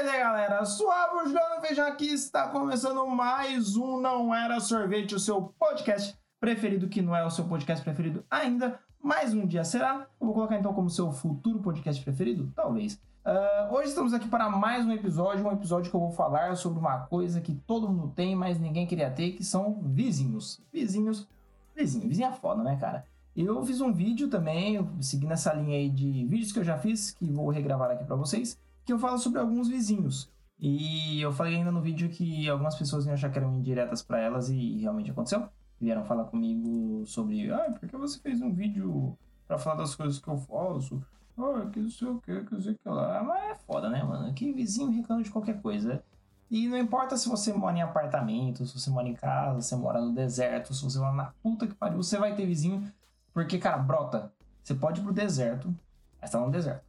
Mas é galera, suave Juliano Feijão aqui está começando mais um Não Era Sorvete, o seu podcast preferido, que não é o seu podcast preferido ainda, mais um dia será. Eu vou colocar então como seu futuro podcast preferido? Talvez. Uh, hoje estamos aqui para mais um episódio, um episódio que eu vou falar sobre uma coisa que todo mundo tem, mas ninguém queria ter, que são vizinhos. Vizinhos, vizinho, é foda, né, cara? Eu fiz um vídeo também, seguindo essa linha aí de vídeos que eu já fiz, que vou regravar aqui para vocês, que eu falo sobre alguns vizinhos. E eu falei ainda no vídeo que algumas pessoas iam achar que eram indiretas para elas e realmente aconteceu. Vieram falar comigo sobre, ah, por que você fez um vídeo para falar das coisas que eu faço? Ah, que não sei o que, que sei que lá. Mas é foda, né, mano? Que vizinho reclama de qualquer coisa. E não importa se você mora em apartamento, se você mora em casa, se você mora no deserto, se você mora na puta que pariu, você vai ter vizinho. Porque, cara, brota. Você pode ir pro deserto, mas tá no deserto.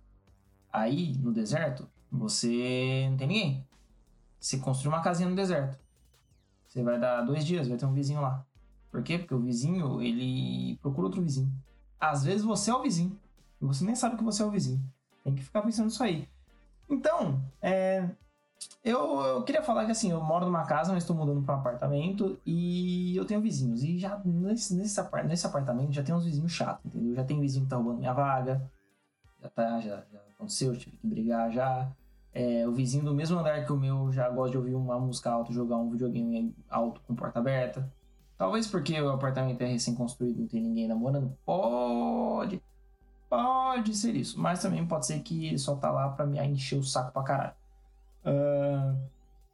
Aí, no deserto, você não tem ninguém. Você construi uma casinha no deserto. Você vai dar dois dias, vai ter um vizinho lá. Por quê? Porque o vizinho, ele procura outro vizinho. Às vezes você é o vizinho. E você nem sabe que você é o vizinho. Tem que ficar pensando nisso aí. Então, é, eu, eu, queria falar que assim, eu moro numa casa, mas estou mudando para um apartamento e eu tenho vizinhos. E já nesse, nesse, nesse apartamento já tem uns vizinhos chatos, entendeu? Já tem vizinho que tá roubando minha vaga. Já tá, já, já aconteceu, tive que brigar já. É, o vizinho do mesmo andar que o meu já gosta de ouvir uma música alta, jogar um videogame alto com porta aberta. Talvez porque o apartamento é recém-construído, não tem ninguém namorando. Pode. Pode ser isso. Mas também pode ser que ele só tá lá pra me encher o saco pra caralho. Uh,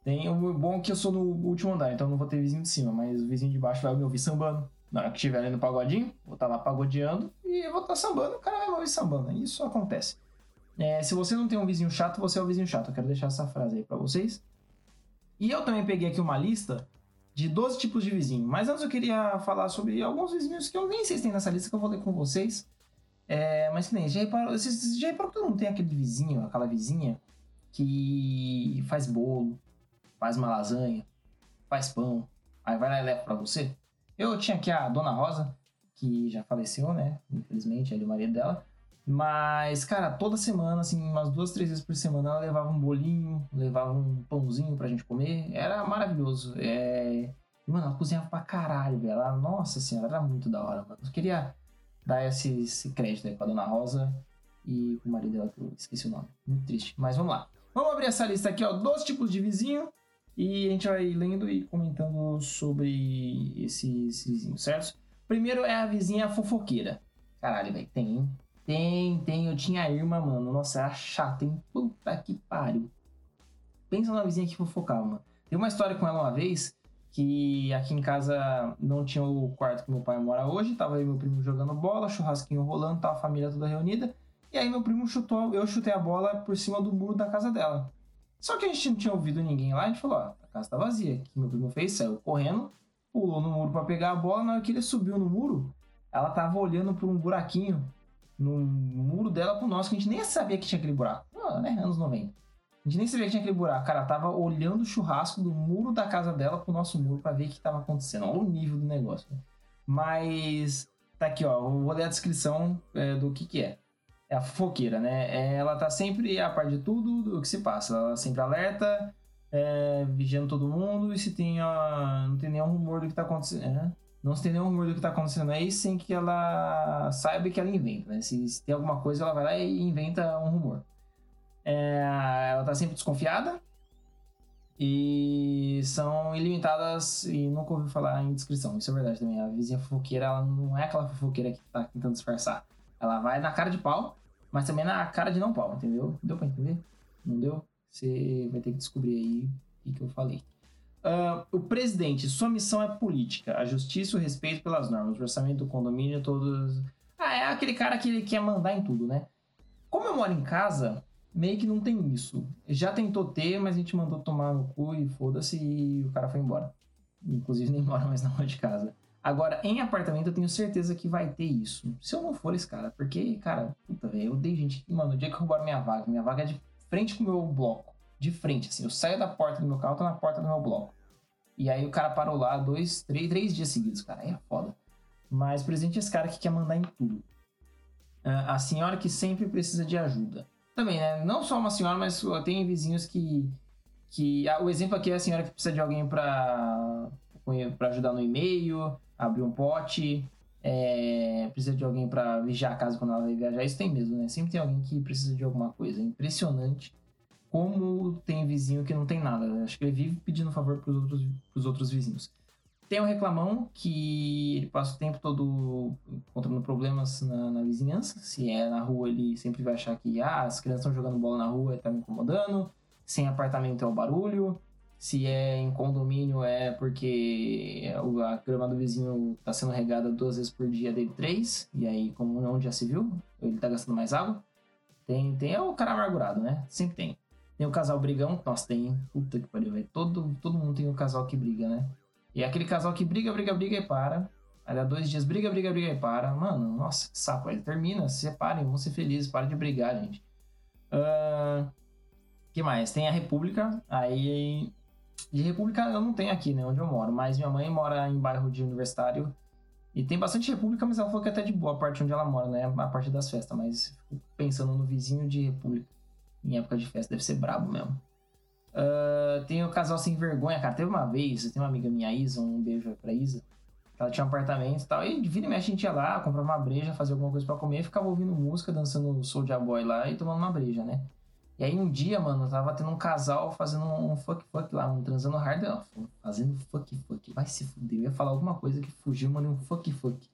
tem o bom que eu sou no último andar, então não vou ter vizinho de cima, mas o vizinho de baixo vai me ouvir sambando. Na hora que estiver ali no pagodinho, vou estar tá lá pagodeando e vou estar tá sambando, o cara vai me ouvir sambando. Isso acontece. É, se você não tem um vizinho chato, você é o vizinho chato. Eu quero deixar essa frase aí para vocês. E eu também peguei aqui uma lista de 12 tipos de vizinho. Mas antes eu queria falar sobre alguns vizinhos que eu nem sei se tem nessa lista que eu vou ler com vocês. É, mas nem, já reparou, vocês já reparou que todo mundo tem aquele vizinho, aquela vizinha que faz bolo, faz uma lasanha, faz pão, aí vai lá e leva pra você? Eu tinha aqui a Dona Rosa, que já faleceu, né? Infelizmente, ele é o marido dela. Mas, cara, toda semana, assim, umas duas, três vezes por semana, ela levava um bolinho, levava um pãozinho pra gente comer. Era maravilhoso. É... Mano, ela cozinhava pra caralho, velho. Ela, nossa senhora, era muito da hora, mano. Eu queria dar esse, esse crédito aí pra Dona Rosa e pro marido dela, que eu esqueci o nome. Muito triste. Mas vamos lá. Vamos abrir essa lista aqui, ó. Dois tipos de vizinho. E a gente vai lendo e comentando sobre esses vizinhos, certo? Primeiro é a vizinha fofoqueira. Caralho, velho, tem, hein? Tem, tem. Eu tinha a irmã, mano. Nossa, era chata, hein? Puta que pariu. Pensa na vizinha que fofocava, mano. Tem uma história com ela uma vez que aqui em casa não tinha o quarto que meu pai mora hoje. Tava aí meu primo jogando bola, churrasquinho rolando, tava a família toda reunida. E aí meu primo chutou, eu chutei a bola por cima do muro da casa dela. Só que a gente não tinha ouvido ninguém lá, a gente falou, ó, a casa tá vazia. O que meu primo fez? Saiu correndo, pulou no muro para pegar a bola, na hora que ele subiu no muro, ela tava olhando por um buraquinho no muro dela pro nosso, que a gente nem sabia que tinha aquele buraco. Ah, né? Anos 90. A gente nem sabia que tinha aquele buraco. Cara, tava olhando o churrasco do muro da casa dela pro nosso muro para ver o que tava acontecendo. Olha o nível do negócio. Mas tá aqui, ó. vou ler a descrição é, do que que é. É a fofoqueira, né? Ela tá sempre a par de tudo do que se passa. Ela sempre alerta, é, vigiando todo mundo e se tem, a, não tem nenhum rumor do que tá acontecendo. É, não se tem nenhum rumor do que tá acontecendo aí sem que ela saiba que ela inventa, né? Se, se tem alguma coisa, ela vai lá e inventa um rumor. É, ela tá sempre desconfiada e são ilimitadas e nunca ouvi falar em descrição. Isso é verdade também. A vizinha fofoqueira, ela não é aquela fofoqueira que tá tentando disfarçar. Ela vai na cara de pau, mas também na cara de não pau, entendeu? Deu pra entender? Não deu? Você vai ter que descobrir aí o que eu falei. Uh, o presidente, sua missão é política, a justiça e o respeito pelas normas, o orçamento do condomínio, todos. Ah, é aquele cara que ele quer mandar em tudo, né? Como eu moro em casa, meio que não tem isso. Já tentou ter, mas a gente mandou tomar no cu e foda-se e o cara foi embora. Inclusive nem mora mais na rua de casa. Agora, em apartamento, eu tenho certeza que vai ter isso. Se eu não for esse cara, porque, cara, puta, velho, eu odeio gente. Mano, o dia que roubaram minha vaga, minha vaga é de frente com o meu bloco. De frente, assim. Eu saio da porta do meu carro, tô na porta do meu bloco. E aí o cara parou lá dois, três, três dias seguidos, cara. Aí é foda. Mas, exemplo, esse cara que quer mandar em tudo. Ah, a senhora que sempre precisa de ajuda. também, né? Não só uma senhora, mas tem vizinhos que. que o exemplo aqui é a senhora que precisa de alguém para ajudar no e-mail, abrir um pote, é, precisa de alguém para vigiar a casa quando ela vai viajar. Isso tem mesmo, né? Sempre tem alguém que precisa de alguma coisa. É impressionante como tem vizinho que não tem nada. Acho que ele vive pedindo favor pros outros, pros outros vizinhos. Tem um reclamão que ele passa o tempo todo encontrando problemas na, na, vizinhança. Se é na rua, ele sempre vai achar que ah, as crianças estão jogando bola na rua e tá me incomodando. Sem apartamento é o barulho. Se é em condomínio, é porque a grama do vizinho tá sendo regada duas vezes por dia dele três. E aí, como onde já se viu, ele tá gastando mais água. Tem, tem é o cara amargurado, né? Sempre tem. Tem o casal brigão. Nossa, tem. Puta que pariu, velho. Todo, todo mundo tem um casal que briga, né? E é aquele casal que briga, briga, briga e para. Aí dá dois dias, briga, briga, briga e para. Mano, nossa, que saco. Aí termina, se separem, vão ser felizes, para de brigar, gente. Uh, que mais? Tem a República. Aí de República eu não tenho aqui, né, onde eu moro, mas minha mãe mora em bairro de universitário e tem bastante República, mas ela falou que é até de boa a parte onde ela mora, né, a parte das festas, mas fico pensando no vizinho de República em época de festa, deve ser brabo mesmo. Uh, tem o casal sem vergonha, cara. Teve uma vez, tem uma amiga minha, Isa, um beijo pra Isa. Ela tinha um apartamento e tal. E vira e mexe a gente ia lá, comprava uma breja, fazia alguma coisa para comer, ficava ouvindo música, dançando Soulja Boy lá e tomando uma breja, né? E aí um dia, mano, tava tendo um casal fazendo um fuck fuck lá, um transando hard, fazendo fuck fuck. Vai se fuder. Eu ia falar alguma coisa que fugiu, mano, um fuck fuck.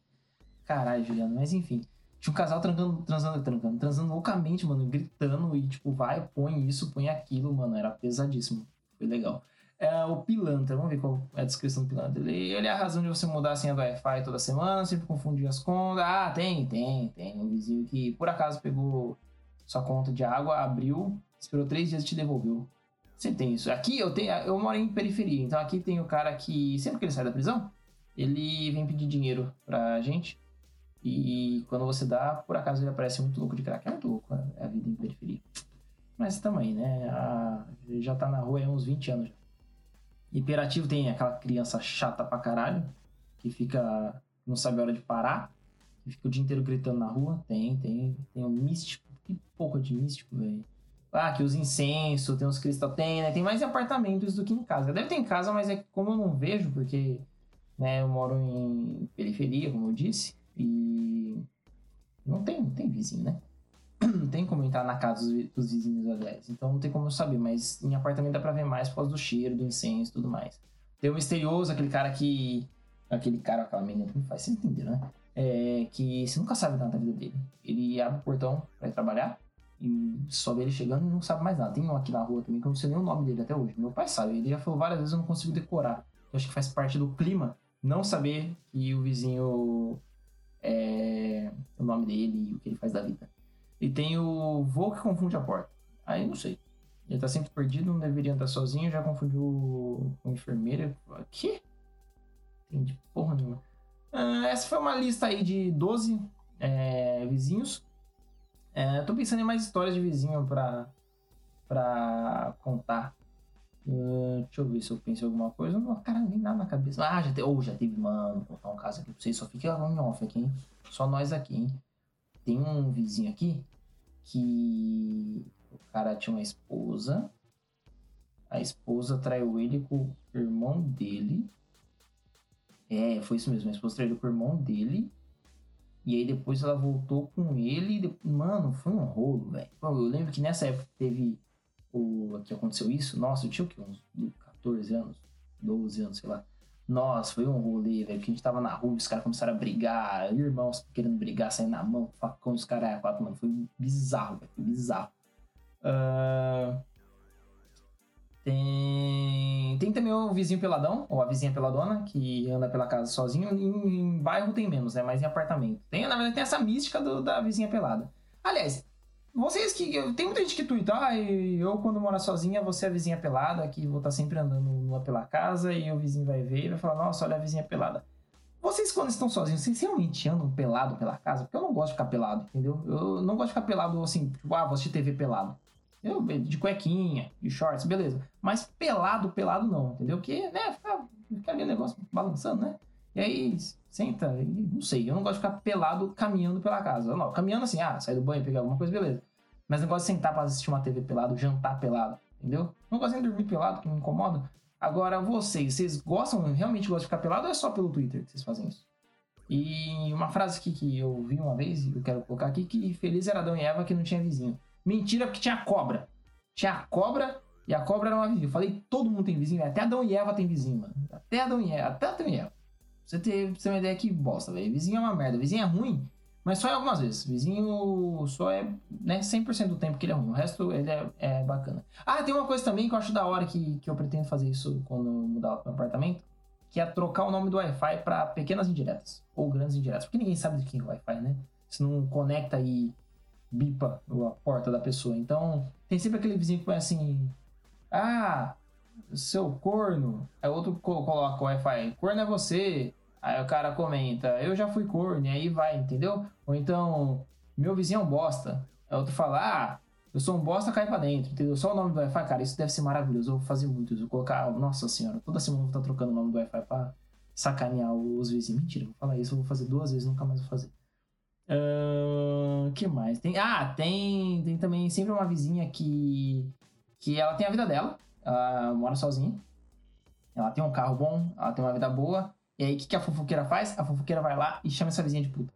Caralho, Juliano, mas enfim. Tinha um casal trancando, transando, trancando, transando loucamente, mano, gritando e tipo, vai, põe isso, põe aquilo, mano, era pesadíssimo. Foi legal. É o pilantra, vamos ver qual é a descrição do pilantra. Ele, ele é a razão de você mudar a senha do Wi-Fi toda semana, sempre confundir as contas. Ah, tem, tem, tem. Um vizinho que por acaso pegou sua conta de água, abriu, esperou três dias e te devolveu. Você tem isso. Aqui eu tenho, eu moro em periferia, então aqui tem o cara que, sempre que ele sai da prisão, ele vem pedir dinheiro pra gente. E quando você dá, por acaso ele aparece muito louco de crack. É muito louco é a vida em periferia. Mas também, né? A, já tá na rua há uns 20 anos já. Imperativo tem aquela criança chata pra caralho, que fica. não sabe a hora de parar, que fica o dia inteiro gritando na rua. Tem, tem. Tem um místico que pouco de místico, velho. Ah, que os incenso, tem uns cristal. Tem, né? Tem mais em apartamentos do que em casa. Deve ter em casa, mas é como eu não vejo, porque né, eu moro em periferia, como eu disse, e não tem, não tem vizinho, né? Não tem como entrar na casa dos, dos vizinhos, aliás. Então não tem como eu saber, mas em apartamento dá pra ver mais por causa do cheiro, do incenso e tudo mais. Tem o misterioso, aquele cara que. Aquele cara, aquela menina não faz, vocês entenderam, né? É, que você nunca sabe nada da vida dele. Ele abre o portão para trabalhar e só vê ele chegando e não sabe mais nada. Tem um aqui na rua também que eu não sei nem o nome dele até hoje. Meu pai sabe, ele já falou várias vezes eu não consigo decorar. Eu acho que faz parte do clima não saber que o vizinho é o nome dele e o que ele faz da vida. E tem o voo que confunde a porta. Aí não sei. Ele tá sempre perdido, não deveria andar sozinho, já confundiu com enfermeira. Que? Entendi porra nenhuma. Uh, essa foi uma lista aí de 12 é, vizinhos. É, tô pensando em mais histórias de vizinho pra, pra contar. Uh, deixa eu ver se eu penso em alguma coisa. Não, cara, nem nada na cabeça. Ah, já, te, oh, já teve, mano. Vou contar um caso aqui pra vocês. Só fica em off aqui, hein? Só nós aqui, hein? Tem um vizinho aqui que o cara tinha uma esposa. A esposa traiu ele com o irmão dele. É, foi isso mesmo. A esposa traiu com o irmão dele. E aí depois ela voltou com ele. Mano, foi um rolo, velho. Eu lembro que nessa época teve o que aconteceu isso. Nossa, eu tinha o quê? Uns 14 anos, 12 anos, sei lá. Nossa, foi um rolê, velho. Que a gente tava na rua, os caras começaram a brigar, irmãos querendo brigar, saindo na mão, facão, os caras, mano. Foi bizarro, velho. Foi bizarro. Uh... Tem, tem também o vizinho peladão, ou a vizinha peladona, que anda pela casa sozinho. Em, em bairro tem menos, né? Mas em apartamento. Tem, na verdade, tem essa mística do, da vizinha pelada. Aliás, vocês que. Tem muita gente que tuita, ah, eu quando morar sozinha, você é a vizinha pelada, que vou estar tá sempre andando pela casa, e o vizinho vai ver e vai falar, nossa, olha a vizinha pelada. Vocês, quando estão sozinhos, vocês realmente andam pelado pela casa? Porque eu não gosto de ficar pelado, entendeu? Eu não gosto de ficar pelado assim, tipo, ah, vou assistir TV pelado. Eu, de cuequinha, de shorts, beleza. Mas pelado, pelado não, entendeu? Porque, né, fica, fica ali o negócio balançando, né? E aí, senta, e, não sei, eu não gosto de ficar pelado caminhando pela casa. Não, caminhando assim, ah, sair do banho, pegar alguma coisa, beleza. Mas não gosto de sentar pra assistir uma TV pelado, jantar pelado, entendeu? Não gosto de dormir pelado, que me incomoda. Agora, vocês, vocês gostam, realmente gostam de ficar pelado ou é só pelo Twitter que vocês fazem isso? E uma frase aqui que eu vi uma vez, e eu quero colocar aqui, que feliz era Adão e Eva que não tinha vizinho. Mentira, porque tinha cobra. Tinha cobra e a cobra era uma vizinha. Eu falei, todo mundo tem vizinho, até Adão e Eva tem vizinho, mano. Até Adão e Eva, até Adão e Eva. Você ter, você ter uma ideia que bosta, velho. Vizinho é uma merda. Vizinho é ruim, mas só em algumas vezes. Vizinho só é né, 100% do tempo que ele é ruim. O resto ele é, é, bacana. Ah, tem uma coisa também que eu acho da hora que, que eu pretendo fazer isso quando mudar o meu apartamento. Que é trocar o nome do Wi-Fi para pequenas indiretas. Ou grandes indiretas. Porque ninguém sabe de quem é o Wi-Fi, né? Se não conecta e bipa a porta da pessoa. Então, tem sempre aquele vizinho que põe assim. Ah, seu corno. Aí outro coloca o Wi-Fi. Corno é você. Aí o cara comenta, eu já fui corno, e aí vai, entendeu? Ou então, meu vizinho é um bosta. Aí outro fala, ah, eu sou um bosta, cai pra dentro, entendeu? Só o nome do Wi-Fi, cara, isso deve ser maravilhoso. Eu vou fazer muito. Vou colocar, nossa senhora, toda semana eu vou estar trocando o nome do Wi-Fi pra sacanear os vizinhos. Mentira, vou falar isso, eu vou fazer duas vezes, nunca mais vou fazer. Que mais? Tem, ah, tem, tem também sempre uma vizinha que, que ela tem a vida dela, ela mora sozinha, ela tem um carro bom, ela tem uma vida boa, e aí, o que, que a fofoqueira faz? A fofoqueira vai lá e chama essa vizinha de puta.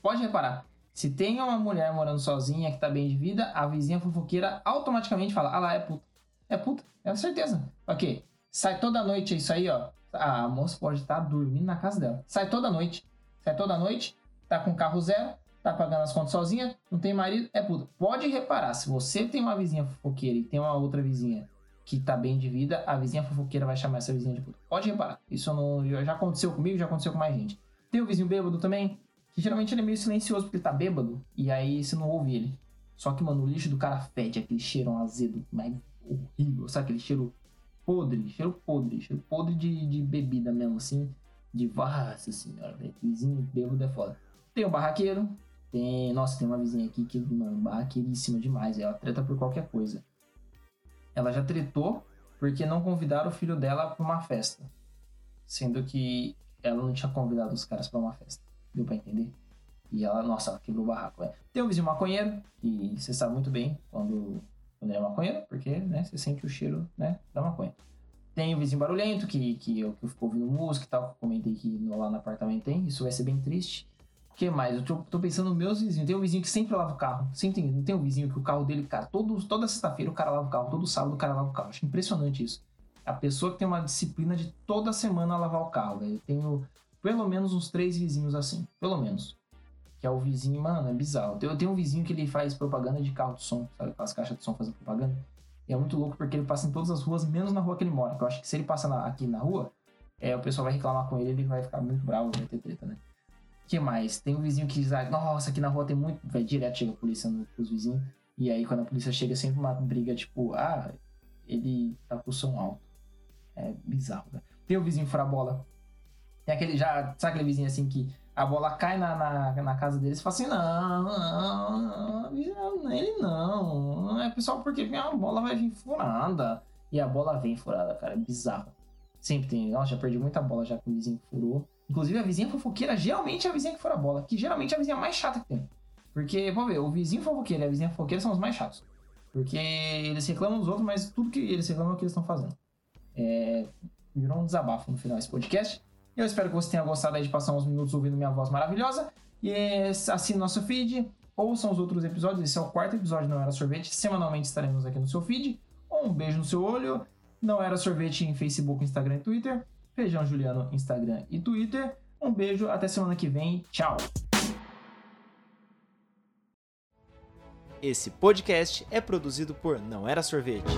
Pode reparar, se tem uma mulher morando sozinha que tá bem de vida, a vizinha fofoqueira automaticamente fala: Ah lá, é puta. É puta, é certeza. Ok, sai toda noite isso aí, ó. A moça pode estar tá dormindo na casa dela. Sai toda noite. Sai toda noite, tá com carro zero, tá pagando as contas sozinha, não tem marido, é puta. Pode reparar, se você tem uma vizinha fofoqueira e tem uma outra vizinha que tá bem de vida, a vizinha fofoqueira vai chamar essa vizinha de puta. Pode reparar. Isso não, já aconteceu comigo, já aconteceu com mais gente. Tem o vizinho bêbado também, que geralmente ele é meio silencioso porque tá bêbado, e aí você não ouve ele. Só que, mano, o lixo do cara fede, aquele cheiro azedo, mas horrível, sabe? Aquele cheiro podre, cheiro podre, cheiro podre de, de bebida mesmo, assim. De nossa senhora, velho. Vizinho bêbado é foda. Tem o barraqueiro, tem. Nossa, tem uma vizinha aqui que, mano, barraqueiríssima demais. Ela treta por qualquer coisa. Ela já tretou porque não convidaram o filho dela para uma festa. Sendo que ela não tinha convidado os caras para uma festa. Deu pra entender? E ela, nossa, ela quebrou o barraco. É. Tem um vizinho maconheiro, e você sabe muito bem quando, quando é maconheiro, porque né, você sente o cheiro né, da maconha. Tem o vizinho barulhento, que, que eu, que eu fico ouvindo música e tal, que eu comentei que no, lá no apartamento tem. Isso vai ser bem triste que mais? Eu tô, tô, pensando nos meus vizinhos. Tem um vizinho que sempre lava o carro. Sempre tem, tem um vizinho que o carro dele, cara, todo, toda sexta-feira o cara lava o carro, todo sábado o cara lava o carro. Acho impressionante isso. A pessoa que tem uma disciplina de toda semana lavar o carro, velho. Eu tenho pelo menos uns três vizinhos assim. Pelo menos. Que é o vizinho, mano, é bizarro. Eu tenho um vizinho que ele faz propaganda de carro de som, sabe? Aquelas caixas de som fazendo propaganda. E é muito louco porque ele passa em todas as ruas, menos na rua que ele mora. Que eu acho que se ele passa na, aqui na rua, é, o pessoal vai reclamar com ele, ele vai ficar muito bravo, vai ter treta, né? Que mais? Tem um vizinho que diz, ah, nossa, aqui na rua tem muito. Vai direto chega a polícia nos vizinhos. E aí quando a polícia chega, sempre uma briga, tipo, ah, ele tá com o som alto. É bizarro, né? Tem o vizinho fora bola. Tem aquele já, sabe aquele vizinho assim que a bola cai na, na, na casa deles e fala assim, não, não, não, ele não. É pessoal, porque a bola vai vir furada. E a bola vem furada, cara. É bizarro. Sempre tem. Nossa, já perdi muita bola já com o vizinho que furou. Inclusive, a vizinha fofoqueira geralmente é a vizinha que fora a bola, que geralmente é a vizinha mais chata que tem. Porque, vamos ver, o vizinho fofoqueiro e a vizinha fofoqueira são os mais chatos. Porque eles reclamam dos outros, mas tudo que eles reclamam é o que eles estão fazendo. É... Virou um desabafo no final desse podcast. Eu espero que você tenha gostado de passar uns minutos ouvindo minha voz maravilhosa. E assine nosso feed, ouçam os outros episódios. Esse é o quarto episódio Não Era Sorvete. Semanalmente estaremos aqui no seu feed. Um beijo no seu olho. Não Era Sorvete em Facebook, Instagram e Twitter. Feijão Juliano, Instagram e Twitter. Um beijo, até semana que vem. Tchau! Esse podcast é produzido por Não Era Sorvete.